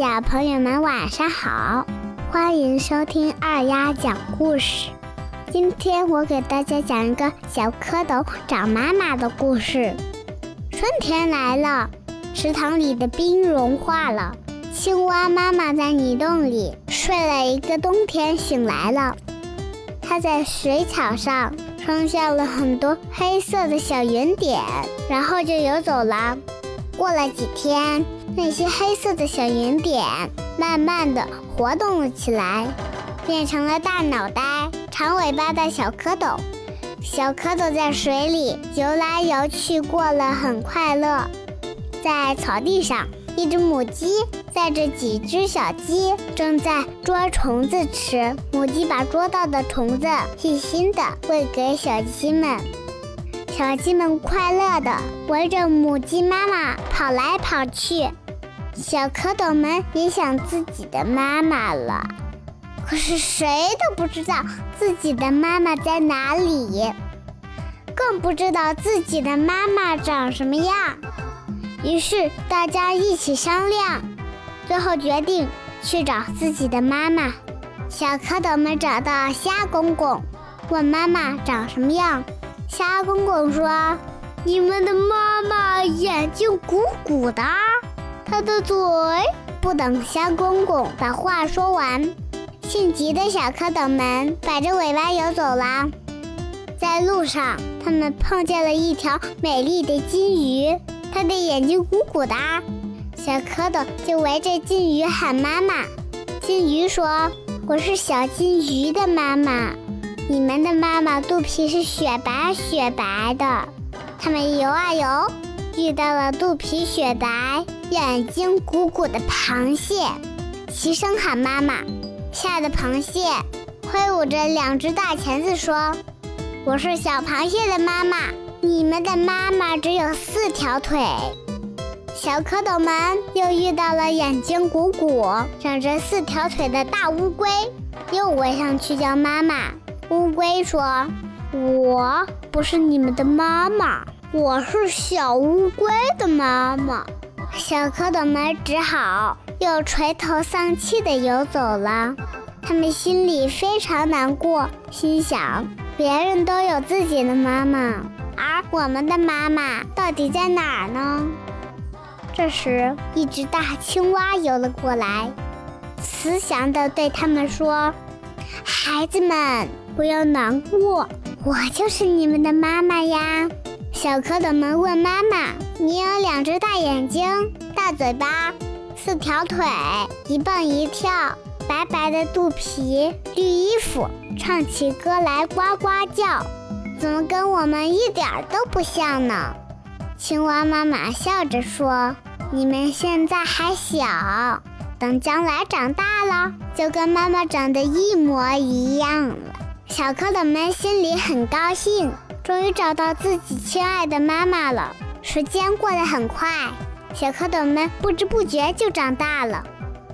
小朋友们晚上好，欢迎收听二丫讲故事。今天我给大家讲一个小蝌蚪找妈妈的故事。春天来了，池塘里的冰融化了，青蛙妈妈在泥洞里睡了一个冬天，醒来了。它在水草上生下了很多黑色的小圆点，然后就游走了。过了几天。那些黑色的小圆点慢慢的活动了起来，变成了大脑袋、长尾巴的小蝌蚪。小蝌蚪在水里游来游去，过了很快乐。在草地上，一只母鸡带着几只小鸡正在捉虫子吃。母鸡把捉到的虫子细心的喂给小鸡们。小鸡们快乐地围着母鸡妈妈跑来跑去，小蝌蚪们也想自己的妈妈了，可是谁都不知道自己的妈妈在哪里，更不知道自己的妈妈长什么样。于是大家一起商量，最后决定去找自己的妈妈。小蝌蚪们找到虾公公，问妈妈长什么样。虾公公说：“你们的妈妈眼睛鼓鼓的，她的嘴……”不等虾公公把话说完，性急的小蝌蚪们摆着尾巴游走了。在路上，他们碰见了一条美丽的金鱼，它的眼睛鼓鼓的，小蝌蚪就围着金鱼喊妈妈。金鱼说：“我是小金鱼的妈妈。”你们的妈妈肚皮是雪白雪白的，他们游啊游，遇到了肚皮雪白、眼睛鼓鼓的螃蟹，齐声喊妈妈。吓得螃蟹挥舞着两只大钳子说：“我是小螃蟹的妈妈，你们的妈妈只有四条腿。”小蝌蚪们又遇到了眼睛鼓鼓、长着四条腿的大乌龟，又围上去叫妈妈。乌龟说：“我不是你们的妈妈，我是小乌龟的妈妈。”小蝌蚪们只好又垂头丧气地游走了。他们心里非常难过，心想：别人都有自己的妈妈，而我们的妈妈到底在哪儿呢？这时，一只大青蛙游了过来，慈祥地对他们说：“孩子们。”不要难过，我就是你们的妈妈呀！小蝌蚪们问妈妈：“你有两只大眼睛、大嘴巴、四条腿，一蹦一跳，白白的肚皮，绿衣服，唱起歌来呱呱叫，怎么跟我们一点都不像呢？”青蛙妈妈笑着说：“你们现在还小，等将来长大了，就跟妈妈长得一模一样了。”小蝌蚪们心里很高兴，终于找到自己亲爱的妈妈了。时间过得很快，小蝌蚪们不知不觉就长大了。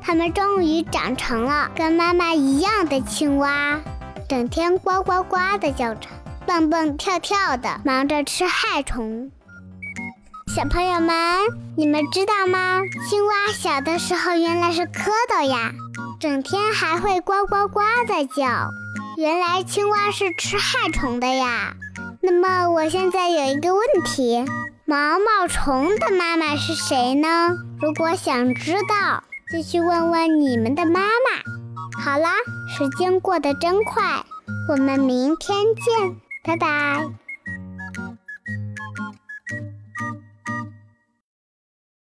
它们终于长成了跟妈妈一样的青蛙，整天呱呱呱的叫着，蹦蹦跳跳的，忙着吃害虫。小朋友们，你们知道吗？青蛙小的时候原来是蝌蚪呀，整天还会呱呱呱的叫。原来青蛙是吃害虫的呀。那么我现在有一个问题：毛毛虫的妈妈是谁呢？如果想知道，就去问问你们的妈妈。好啦，时间过得真快，我们明天见，拜拜。